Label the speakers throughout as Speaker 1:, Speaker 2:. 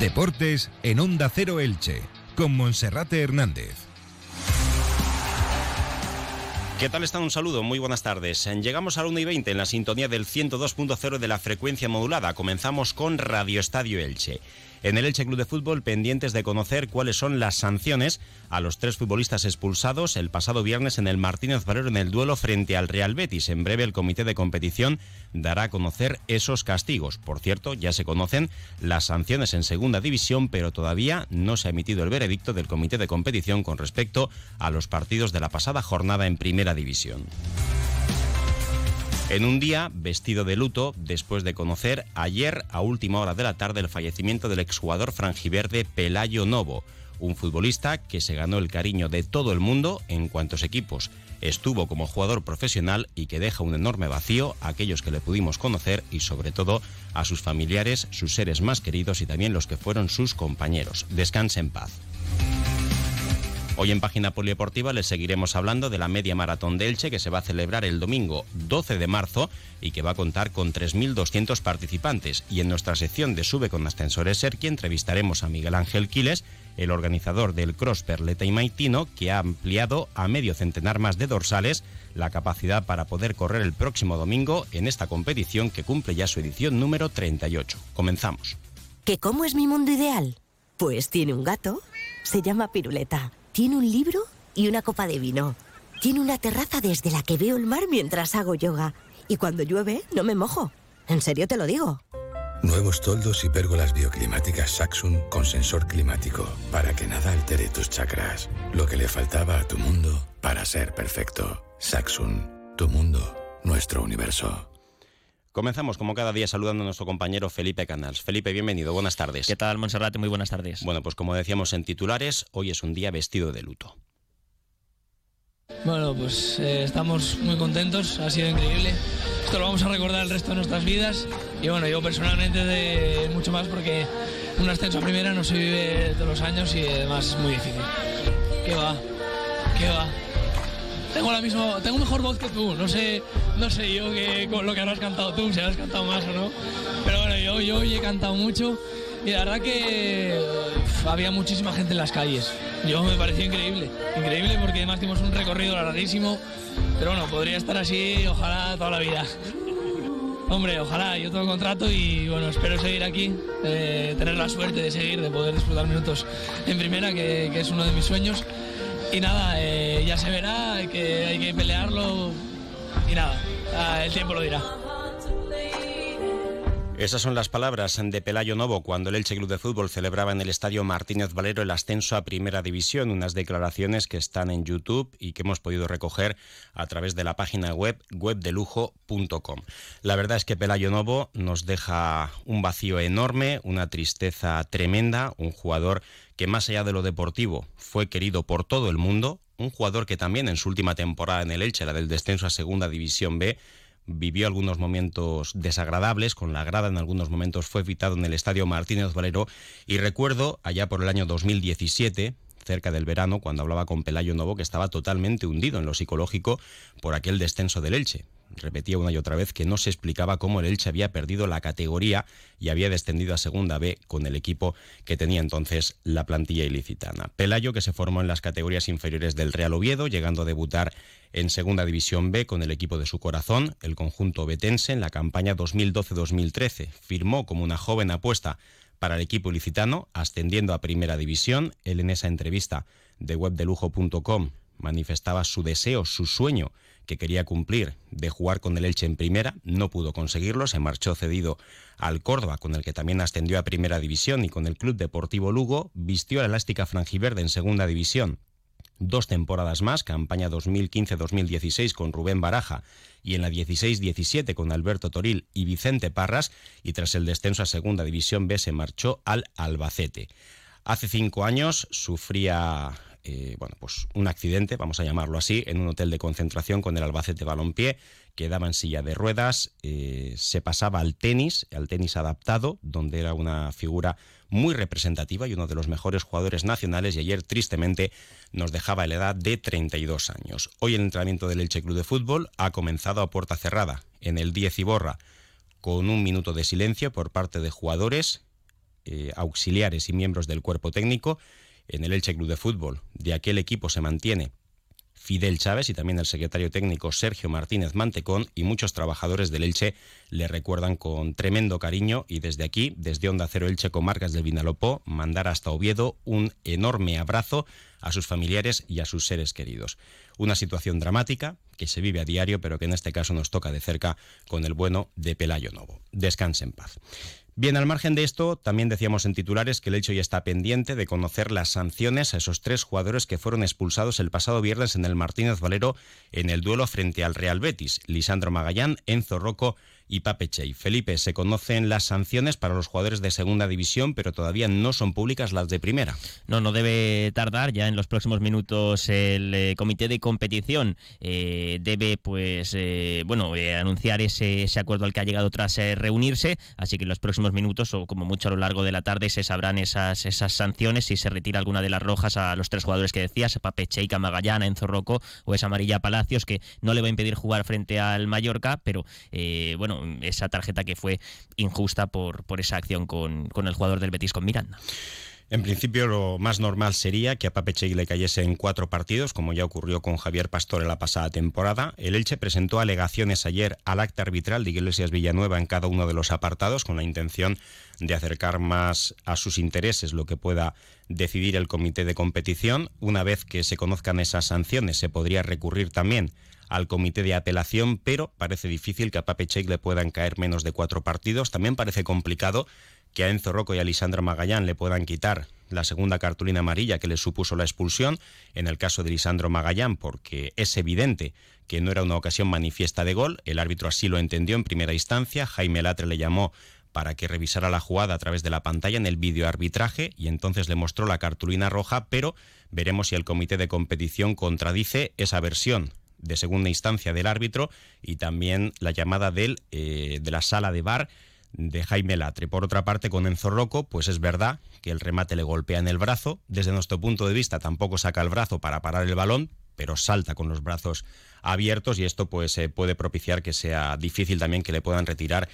Speaker 1: Deportes en Onda Cero Elche, con Monserrate Hernández.
Speaker 2: ¿Qué tal están? Un saludo, muy buenas tardes. Llegamos a la 1 y 20 en la sintonía del 102.0 de la frecuencia modulada. Comenzamos con Radio Estadio Elche en el Elche Club de Fútbol pendientes de conocer cuáles son las sanciones a los tres futbolistas expulsados el pasado viernes en el Martínez Valero en el duelo frente al Real Betis. En breve el comité de competición dará a conocer esos castigos. Por cierto, ya se conocen las sanciones en segunda división, pero todavía no se ha emitido el veredicto del comité de competición con respecto a los partidos de la pasada jornada en primera división en un día vestido de luto después de conocer ayer a última hora de la tarde el fallecimiento del exjugador franjiverde Pelayo Novo, un futbolista que se ganó el cariño de todo el mundo en cuantos equipos estuvo como jugador profesional y que deja un enorme vacío a aquellos que le pudimos conocer y sobre todo a sus familiares, sus seres más queridos y también los que fueron sus compañeros. Descanse en paz. Hoy en Página Polideportiva les seguiremos hablando de la media maratón de Elche que se va a celebrar el domingo 12 de marzo y que va a contar con 3.200 participantes. Y en nuestra sección de Sube con Ascensores Serki entrevistaremos a Miguel Ángel Quiles, el organizador del Cross Perleta y Maitino, que ha ampliado a medio centenar más de dorsales la capacidad para poder correr el próximo domingo en esta competición que cumple ya su edición número 38. Comenzamos.
Speaker 3: ¿Que cómo es mi mundo ideal? Pues tiene un gato, se llama Piruleta tiene un libro y una copa de vino. Tiene una terraza desde la que veo el mar mientras hago yoga. Y cuando llueve, no me mojo. En serio te lo digo.
Speaker 4: Nuevos toldos y pérgolas bioclimáticas Saxon con sensor climático para que nada altere tus chakras. Lo que le faltaba a tu mundo para ser perfecto. Saxon, tu mundo, nuestro universo.
Speaker 2: Comenzamos como cada día saludando a nuestro compañero Felipe Canals. Felipe, bienvenido, buenas tardes.
Speaker 5: ¿Qué tal, Monserrate? Muy buenas tardes.
Speaker 2: Bueno, pues como decíamos en titulares, hoy es un día vestido de luto.
Speaker 6: Bueno, pues eh, estamos muy contentos, ha sido increíble. Esto lo vamos a recordar el resto de nuestras vidas. Y bueno, yo personalmente de mucho más porque un ascenso a primera no se vive todos los años y además es muy difícil. ¿Qué va? ¿Qué va? Tengo la misma, tengo mejor voz que tú. No sé, no sé yo que, con lo que habrás cantado tú, si habrás cantado más o no. Pero bueno, yo, yo hoy he cantado mucho y la verdad que había muchísima gente en las calles. Yo me pareció increíble, increíble porque además tuvimos un recorrido larguísimo. Pero bueno, podría estar así, ojalá toda la vida. Hombre, ojalá, yo tengo contrato y bueno, espero seguir aquí, eh, tener la suerte de seguir, de poder disfrutar minutos en primera, que, que es uno de mis sueños. Y nada, eh, ya se verá, que, hay que pelearlo y nada, ah, el tiempo lo dirá.
Speaker 2: Esas son las palabras de Pelayo Novo cuando el Elche Club de Fútbol celebraba en el Estadio Martínez Valero el ascenso a Primera División, unas declaraciones que están en YouTube y que hemos podido recoger a través de la página web webdelujo.com. La verdad es que Pelayo Novo nos deja un vacío enorme, una tristeza tremenda, un jugador que más allá de lo deportivo fue querido por todo el mundo, un jugador que también en su última temporada en el Elche, la del descenso a Segunda División B, vivió algunos momentos desagradables, con la grada en algunos momentos fue evitado en el Estadio Martínez Valero y recuerdo allá por el año 2017 cerca del verano, cuando hablaba con Pelayo Novo, que estaba totalmente hundido en lo psicológico por aquel descenso del Elche repetía una y otra vez que no se explicaba cómo el Elche había perdido la categoría y había descendido a Segunda B con el equipo que tenía entonces la plantilla ilicitana. Pelayo, que se formó en las categorías inferiores del Real Oviedo, llegando a debutar en Segunda División B con el equipo de su corazón, el conjunto betense, en la campaña 2012-2013. Firmó como una joven apuesta para el equipo ilicitano, ascendiendo a Primera División. Él en esa entrevista de webdelujo.com manifestaba su deseo, su sueño que quería cumplir de jugar con el Elche en primera, no pudo conseguirlo, se marchó cedido al Córdoba, con el que también ascendió a primera división, y con el Club Deportivo Lugo vistió la elástica franjiverde en segunda división. Dos temporadas más, campaña 2015-2016 con Rubén Baraja y en la 16-17 con Alberto Toril y Vicente Parras, y tras el descenso a segunda división B se marchó al Albacete. Hace cinco años sufría eh, bueno, pues un accidente, vamos a llamarlo así, en un hotel de concentración con el Albacete Balompié, quedaba en silla de ruedas, eh, se pasaba al tenis, al tenis adaptado, donde era una figura muy representativa y uno de los mejores jugadores nacionales y ayer tristemente nos dejaba la edad de 32 años. Hoy el entrenamiento del Elche Club de Fútbol ha comenzado a puerta cerrada, en el 10 Iborra, con un minuto de silencio por parte de jugadores eh, auxiliares y miembros del cuerpo técnico. En el Elche Club de Fútbol de aquel equipo se mantiene Fidel Chávez y también el secretario técnico Sergio Martínez Mantecón y muchos trabajadores del Elche le recuerdan con tremendo cariño y desde aquí, desde Onda Cero Elche Comarcas del Vinalopó, mandar hasta Oviedo un enorme abrazo a sus familiares y a sus seres queridos. Una situación dramática que se vive a diario, pero que en este caso nos toca de cerca con el bueno de Pelayo Novo. Descanse en paz. Bien, al margen de esto, también decíamos en titulares que el hecho ya está pendiente de conocer las sanciones a esos tres jugadores que fueron expulsados el pasado viernes en el Martínez Valero en el duelo frente al Real Betis, Lisandro Magallán, Enzo Rocco y Pape Felipe, se conocen las sanciones para los jugadores de segunda división, pero todavía no son públicas las de primera.
Speaker 5: No, no debe tardar. Ya en los próximos minutos el eh, comité de competición eh, debe, pues, eh, bueno, anunciar ese, acuerdo al que ha llegado tras reunirse. Así que en los próximos minutos, o como mucho a lo largo de la tarde, se sabrán esas, esas sanciones si se retira alguna de las rojas a los tres jugadores que decías, Pape Cheika, Magallana, Enzo Rocco o esa amarilla Palacios, que no le va a impedir jugar frente al Mallorca, pero bueno, esa tarjeta que fue injusta por, por esa acción con, con el jugador del Betis con Miranda.
Speaker 2: En principio, lo más normal sería que a Pape le cayese en cuatro partidos, como ya ocurrió con Javier Pastor en la pasada temporada. El Elche presentó alegaciones ayer al acta arbitral de Iglesias Villanueva en cada uno de los apartados, con la intención de acercar más a sus intereses lo que pueda decidir el comité de competición. Una vez que se conozcan esas sanciones, se podría recurrir también al comité de apelación, pero parece difícil que a Pape Cheik le puedan caer menos de cuatro partidos. También parece complicado que a Enzo Rocco y a Lisandro Magallán le puedan quitar la segunda cartulina amarilla que le supuso la expulsión, en el caso de Lisandro Magallán, porque es evidente que no era una ocasión manifiesta de gol, el árbitro así lo entendió en primera instancia, Jaime Latre le llamó para que revisara la jugada a través de la pantalla en el vídeo arbitraje y entonces le mostró la cartulina roja, pero veremos si el comité de competición contradice esa versión de segunda instancia del árbitro y también la llamada del, eh, de la sala de bar de Jaime Latre. Por otra parte, con Enzo Rocco, pues es verdad que el remate le golpea en el brazo. Desde nuestro punto de vista, tampoco saca el brazo para parar el balón, pero salta con los brazos abiertos y esto pues eh, puede propiciar que sea difícil también que le puedan retirar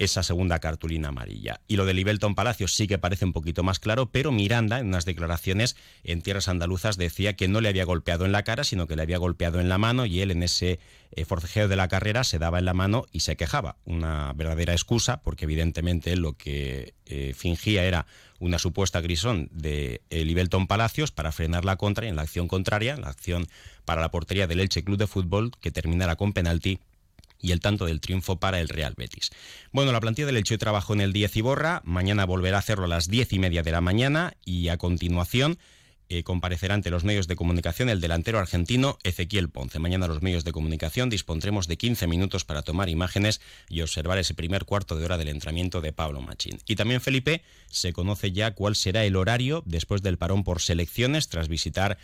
Speaker 2: esa segunda cartulina amarilla. Y lo de Libelton Palacios sí que parece un poquito más claro, pero Miranda, en unas declaraciones en tierras andaluzas, decía que no le había golpeado en la cara, sino que le había golpeado en la mano y él en ese eh, forcejeo de la carrera se daba en la mano y se quejaba. Una verdadera excusa, porque evidentemente lo que eh, fingía era una supuesta grisón de eh, Libelton Palacios para frenar la contra y en la acción contraria, la acción para la portería del Elche Club de Fútbol, que terminara con penalti, y el tanto del triunfo para el Real Betis. Bueno, la plantilla del Elche trabajó en el 10 y borra, mañana volverá a hacerlo a las 10 y media de la mañana y a continuación eh, comparecerá ante los medios de comunicación el delantero argentino Ezequiel Ponce. Mañana los medios de comunicación dispondremos de 15 minutos para tomar imágenes y observar ese primer cuarto de hora del entrenamiento de Pablo Machín. Y también, Felipe, se conoce ya cuál será el horario después del parón por selecciones tras visitar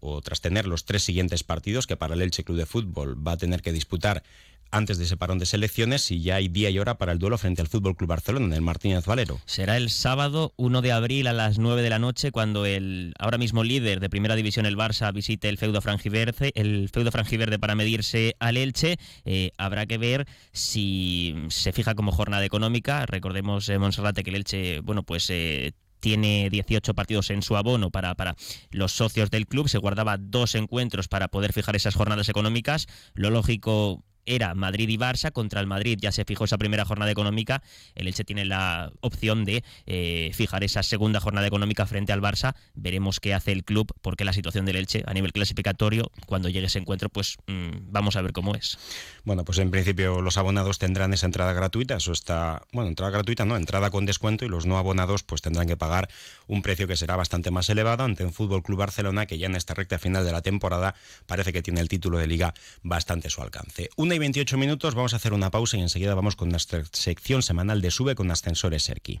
Speaker 2: o tras tener los tres siguientes partidos que para el Elche Club de Fútbol va a tener que disputar antes de ese parón de selecciones y ya hay día y hora para el duelo frente al Fútbol Club Barcelona en el Martínez Valero.
Speaker 5: Será el sábado 1 de abril a las 9 de la noche cuando el ahora mismo líder de Primera División el Barça visite el feudo frangiverde, el feudo frangiverde para medirse al Elche. Eh, habrá que ver si se fija como jornada económica. Recordemos eh, Monserrate que el Elche, bueno, pues eh, tiene 18 partidos en su abono para, para los socios del club, se guardaba dos encuentros para poder fijar esas jornadas económicas. Lo lógico era Madrid y Barça. Contra el Madrid ya se fijó esa primera jornada económica. El Elche tiene la opción de eh, fijar esa segunda jornada económica frente al Barça. Veremos qué hace el club, porque la situación del Elche a nivel clasificatorio, cuando llegue ese encuentro, pues mm, vamos a ver cómo es.
Speaker 2: Bueno, pues en principio los abonados tendrán esa entrada gratuita. Eso está, bueno, entrada gratuita no, entrada con descuento y los no abonados pues tendrán que pagar un precio que será bastante más elevado ante un Fútbol Club Barcelona que ya en esta recta final de la temporada parece que tiene el título de liga bastante a su alcance y 28 minutos, vamos a hacer una pausa y enseguida vamos con nuestra sección semanal de Sube con Ascensores Serki.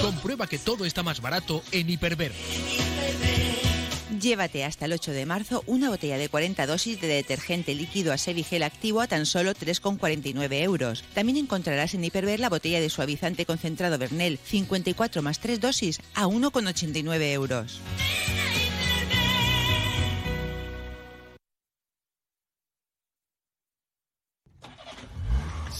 Speaker 7: Comprueba que todo está más barato en Hiperver.
Speaker 8: Llévate hasta el 8 de marzo una botella de 40 dosis de detergente líquido a gel activo a tan solo 3,49 euros. También encontrarás en Hiperver la botella de suavizante concentrado Bernel 54 más 3 dosis a 1,89 euros.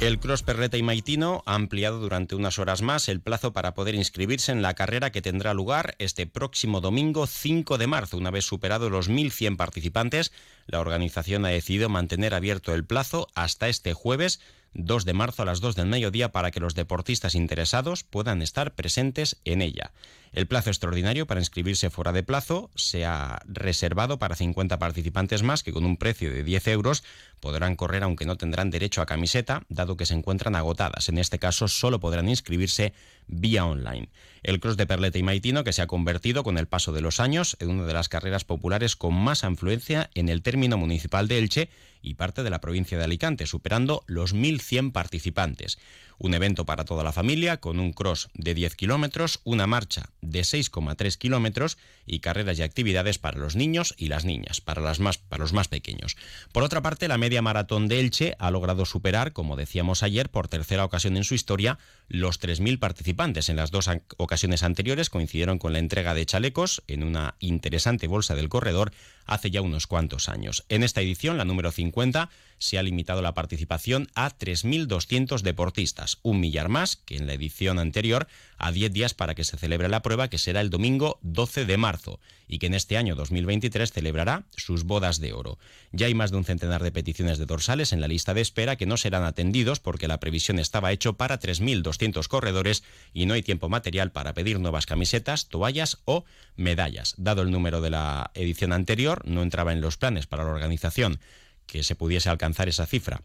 Speaker 2: El Cross Perreta y Maitino ha ampliado durante unas horas más el plazo para poder inscribirse en la carrera que tendrá lugar este próximo domingo 5 de marzo. Una vez superados los 1.100 participantes, la organización ha decidido mantener abierto el plazo hasta este jueves 2 de marzo a las 2 del mediodía para que los deportistas interesados puedan estar presentes en ella. El plazo extraordinario para inscribirse fuera de plazo se ha reservado para 50 participantes más que con un precio de 10 euros podrán correr aunque no tendrán derecho a camiseta, dado que se encuentran agotadas. En este caso solo podrán inscribirse vía online. El Cross de Perleta y Maitino, que se ha convertido con el paso de los años en una de las carreras populares con más afluencia en el término municipal de Elche y parte de la provincia de Alicante, superando los 1.100 participantes. Un evento para toda la familia con un cross de 10 kilómetros, una marcha de 6,3 kilómetros y carreras y actividades para los niños y las niñas, para, las más, para los más pequeños. Por otra parte, la media maratón de Elche ha logrado superar, como decíamos ayer, por tercera ocasión en su historia, los 3.000 participantes. En las dos ocasiones anteriores coincidieron con la entrega de chalecos en una interesante bolsa del corredor hace ya unos cuantos años. En esta edición, la número 50, se ha limitado la participación a 3.200 deportistas, un millar más que en la edición anterior, a 10 días para que se celebre la prueba que será el domingo 12 de marzo y que en este año 2023 celebrará sus bodas de oro. Ya hay más de un centenar de peticiones de dorsales en la lista de espera que no serán atendidos porque la previsión estaba hecho para 3.200 corredores y no hay tiempo material para pedir nuevas camisetas, toallas o medallas. Dado el número de la edición anterior, no entraba en los planes para la organización que se pudiese alcanzar esa cifra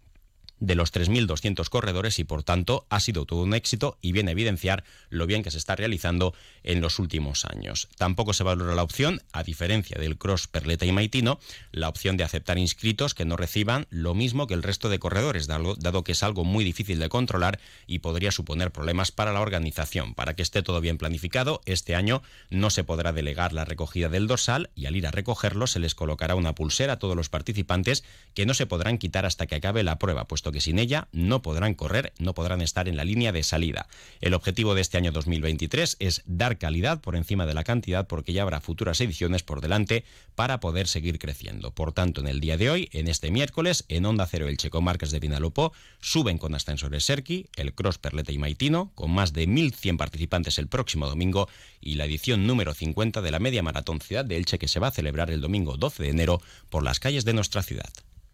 Speaker 2: de los 3.200 corredores y por tanto ha sido todo un éxito y viene a evidenciar lo bien que se está realizando en los últimos años. Tampoco se valora la opción, a diferencia del Cross Perleta y Maitino, la opción de aceptar inscritos que no reciban lo mismo que el resto de corredores, dado, que es algo muy difícil de controlar y podría suponer problemas para la organización. Para que esté todo bien planificado, este año no se podrá delegar la recogida del dorsal y al ir a recogerlo se les colocará una pulsera a todos los participantes que no se podrán quitar hasta que acabe la prueba, que sin ella no podrán correr, no podrán estar en la línea de salida. El objetivo de este año 2023 es dar calidad por encima de la cantidad porque ya habrá futuras ediciones por delante para poder seguir creciendo. Por tanto, en el día de hoy, en este miércoles, en Onda Cero El Checo Marcas de Vinalopó, suben con ascensores Serki, el Cross Perleta y Maitino, con más de 1.100 participantes el próximo domingo y la edición número 50 de la Media Maratón Ciudad de Elche que se va a celebrar el domingo 12 de enero por las calles de nuestra ciudad.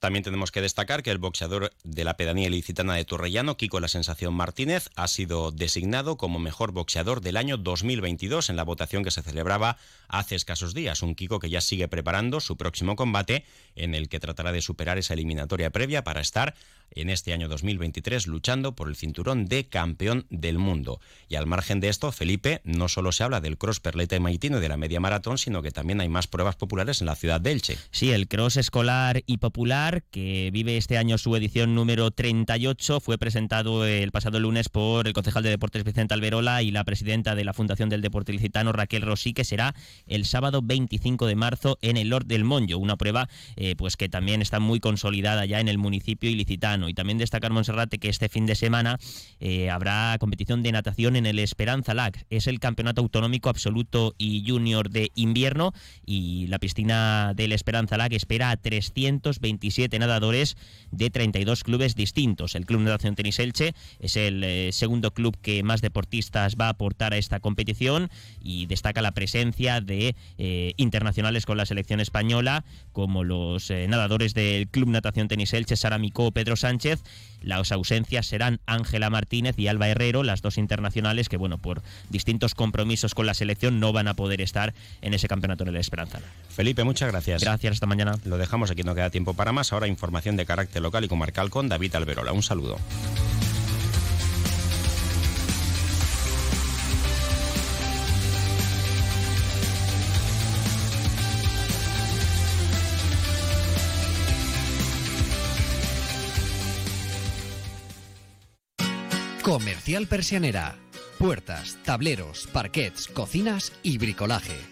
Speaker 2: También tenemos que destacar que el boxeador de la pedanía ilicitana de Torrellano, Kiko La Sensación Martínez, ha sido designado como mejor boxeador del año 2022 en la votación que se celebraba hace escasos días. Un Kiko que ya sigue preparando su próximo combate en el que tratará de superar esa eliminatoria previa para estar en este año 2023 luchando por el cinturón de campeón del mundo. Y al margen de esto, Felipe, no solo se habla del cross perleta y maitino y de la media maratón, sino que también hay más pruebas populares en la ciudad de Elche.
Speaker 5: Sí, el cross escolar y popular, que vive este año su edición número 38, fue presentado el pasado lunes por el concejal de Deportes Vicente Alberola y la presidenta de la Fundación del Deporte Ilicitano, Raquel Rosí, que será el sábado 25 de marzo en el Lord del Monjo, una prueba eh, pues que también está muy consolidada ya en el municipio ilicitano. Y también destacar, Monserrate, que este fin de semana eh, habrá competición de natación en el Esperanza Lac. Es el campeonato autonómico absoluto y junior de invierno y la piscina del Esperanza Lac espera a 327 nadadores de 32 clubes distintos. El Club Natación Tenis Elche es el eh, segundo club que más deportistas va a aportar a esta competición y destaca la presencia de eh, internacionales con la selección española, como los eh, nadadores del Club Natación Tenis Elche, Sara Micó, Pedro Sánchez. Las ausencias serán Ángela Martínez y Alba Herrero, las dos internacionales que, bueno, por distintos compromisos con la selección no van a poder estar en ese campeonato en el Esperanza.
Speaker 2: Felipe, muchas gracias.
Speaker 5: Gracias, hasta mañana.
Speaker 2: Lo dejamos aquí, no queda tiempo para más. Ahora información de carácter local y comarcal con David Alberola. Un saludo.
Speaker 9: Comercial Persianera. Puertas, tableros, parquets, cocinas y bricolaje